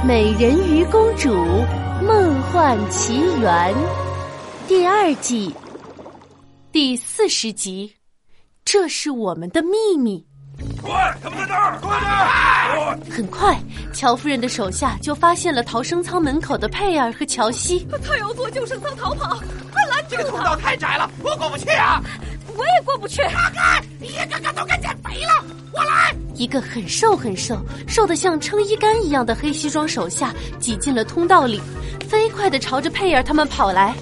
《美人鱼公主梦幻奇缘》第二季第四十集，这是我们的秘密。快，他们在那儿！快点！很快，乔夫人的手下就发现了逃生舱门口的佩尔和乔西。他要坐救生舱逃跑，快拦住这个通道太窄了，我过不去啊！我也过不去。看看，一个个都该减肥了，我来！一个很瘦很瘦、瘦得像撑衣杆一样的黑西装手下挤进了通道里，飞快地朝着佩尔他们跑来。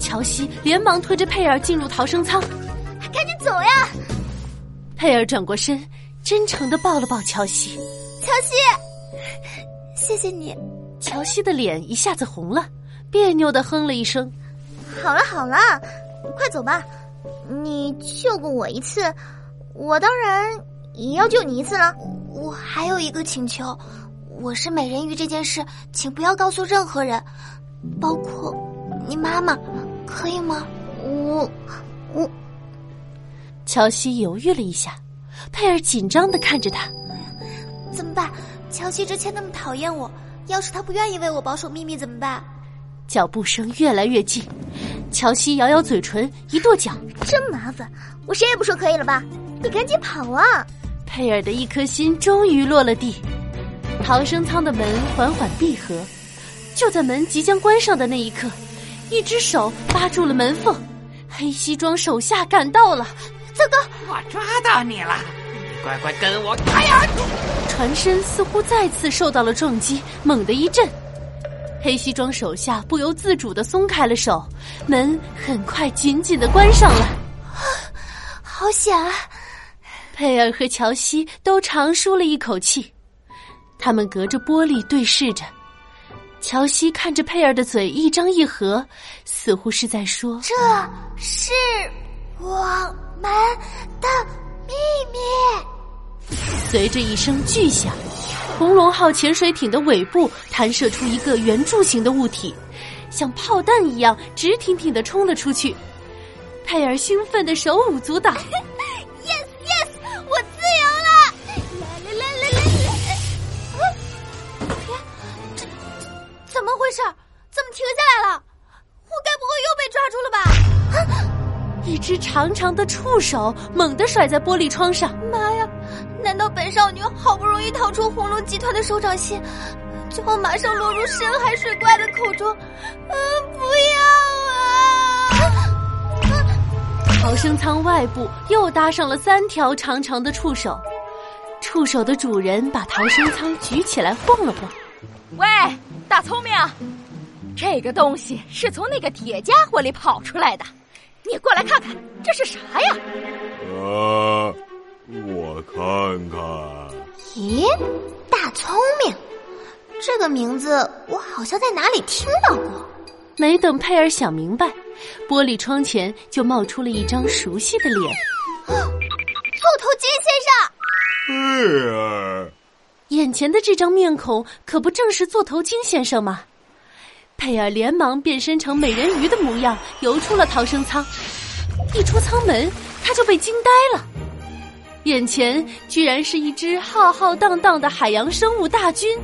乔西连忙推着佩尔进入逃生舱，赶紧走呀！佩尔转过身，真诚地抱了抱乔西。乔西，谢谢你。乔西的脸一下子红了，别扭地哼了一声。好了好了，快走吧。你救过我一次，我当然要救你一次了。我还有一个请求，我是美人鱼这件事，请不要告诉任何人，包括你妈妈，可以吗？我我。乔西犹豫了一下，佩尔紧张的看着他，怎么办？乔西之前那么讨厌我，要是他不愿意为我保守秘密怎么办？脚步声越来越近，乔西咬咬嘴唇，一跺脚，真麻烦！我谁也不说可以了吧？你赶紧跑啊！佩尔的一颗心终于落了地，逃生舱的门缓缓闭合，就在门即将关上的那一刻，一只手扒住了门缝，黑西装手下赶到了。糟糕！我抓到你了！你乖乖跟我！哎呀！船身似乎再次受到了撞击，猛地一震，黑西装手下不由自主的松开了手，门很快紧紧的关上了。好险啊！佩尔和乔西都长舒了一口气，他们隔着玻璃对视着。乔西看着佩尔的嘴一张一合，似乎是在说：“这是我。”们的秘密。随着一声巨响，红龙号潜水艇的尾部弹射出一个圆柱形的物体，像炮弹一样直挺挺的冲了出去。佩尔兴奋的手舞足蹈 长长的触手猛地甩在玻璃窗上。妈呀！难道本少女好不容易逃出红龙集团的手掌心，最后马上落入深海水怪的口中？嗯，不要啊！逃生舱外部又搭上了三条长长的触手，触手的主人把逃生舱举起来晃了晃。喂，大聪明，这个东西是从那个铁家伙里跑出来的。你过来看看，这是啥呀？啊，我看看。咦，大聪明，这个名字我好像在哪里听到过。没等佩尔想明白，玻璃窗前就冒出了一张熟悉的脸。座头鲸先生。佩尔，眼前的这张面孔可不正是座头鲸先生吗？佩尔连忙变身成美人鱼的模样，游出了逃生舱。一出舱门，他就被惊呆了，眼前居然是一只浩浩荡荡的海洋生物大军，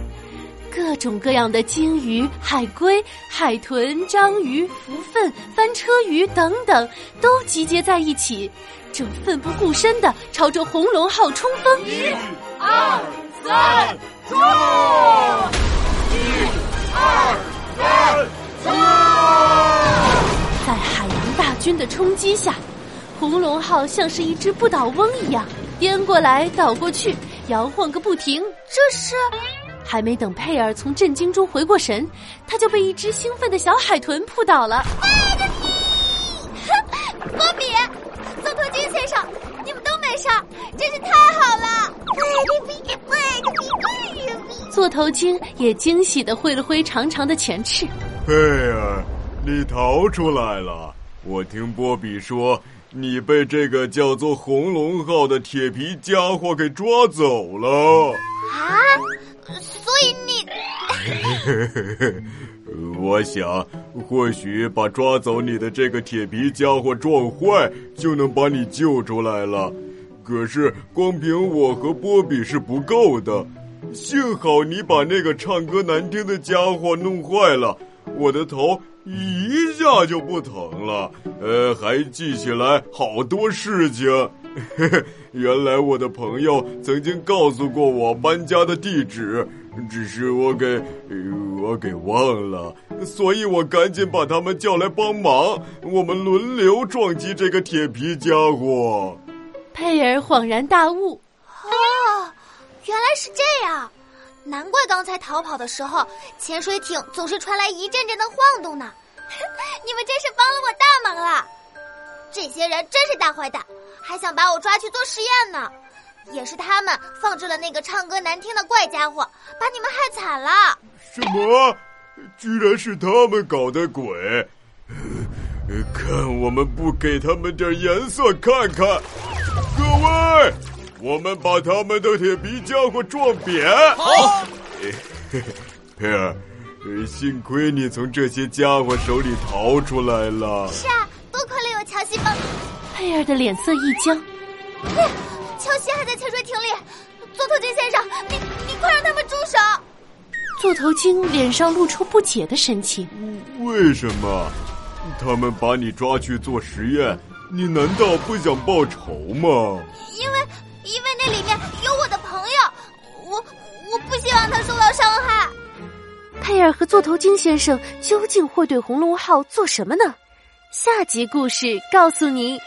各种各样的鲸鱼、海龟、海豚、章鱼、蝠粪、翻车鱼等等，都集结在一起，正奋不顾身的朝着红龙号冲锋。一、二、三，冲！一、二。在海洋大军的冲击下，红龙号像是一只不倒翁一样颠过来倒过去，摇晃个不停。这是……还没等佩尔从震惊中回过神，他就被一只兴奋的小海豚扑倒了。头鲸也惊喜的挥了挥长长的前翅。贝尔，你逃出来了！我听波比说，你被这个叫做红龙号的铁皮家伙给抓走了。啊！所以你 我想，或许把抓走你的这个铁皮家伙撞坏，就能把你救出来了。可是，光凭我和波比是不够的。幸好你把那个唱歌难听的家伙弄坏了，我的头一下就不疼了。呃，还记起来好多事情。原来我的朋友曾经告诉过我搬家的地址，只是我给我给忘了，所以我赶紧把他们叫来帮忙。我们轮流撞击这个铁皮家伙。佩尔恍然大悟：原来是这样，难怪刚才逃跑的时候，潜水艇总是传来一阵阵的晃动呢。你们真是帮了我大忙了。这些人真是大坏蛋。还想把我抓去做实验呢，也是他们放置了那个唱歌难听的怪家伙，把你们害惨了。什么？居然是他们搞的鬼！看我们不给他们点颜色看看！各位，我们把他们的铁皮家伙撞扁！好，佩尔，幸亏你从这些家伙手里逃出来了。是啊，多亏了有乔西帮。佩尔的脸色一僵，乔西还在潜水艇里。座头鲸先生，你你快让他们住手！座头鲸脸上露出不解的神情。为什么？他们把你抓去做实验，你难道不想报仇吗？因为因为那里面有我的朋友，我我不希望他受到伤害。佩尔和座头鲸先生究竟会对红龙号做什么呢？下集故事告诉您。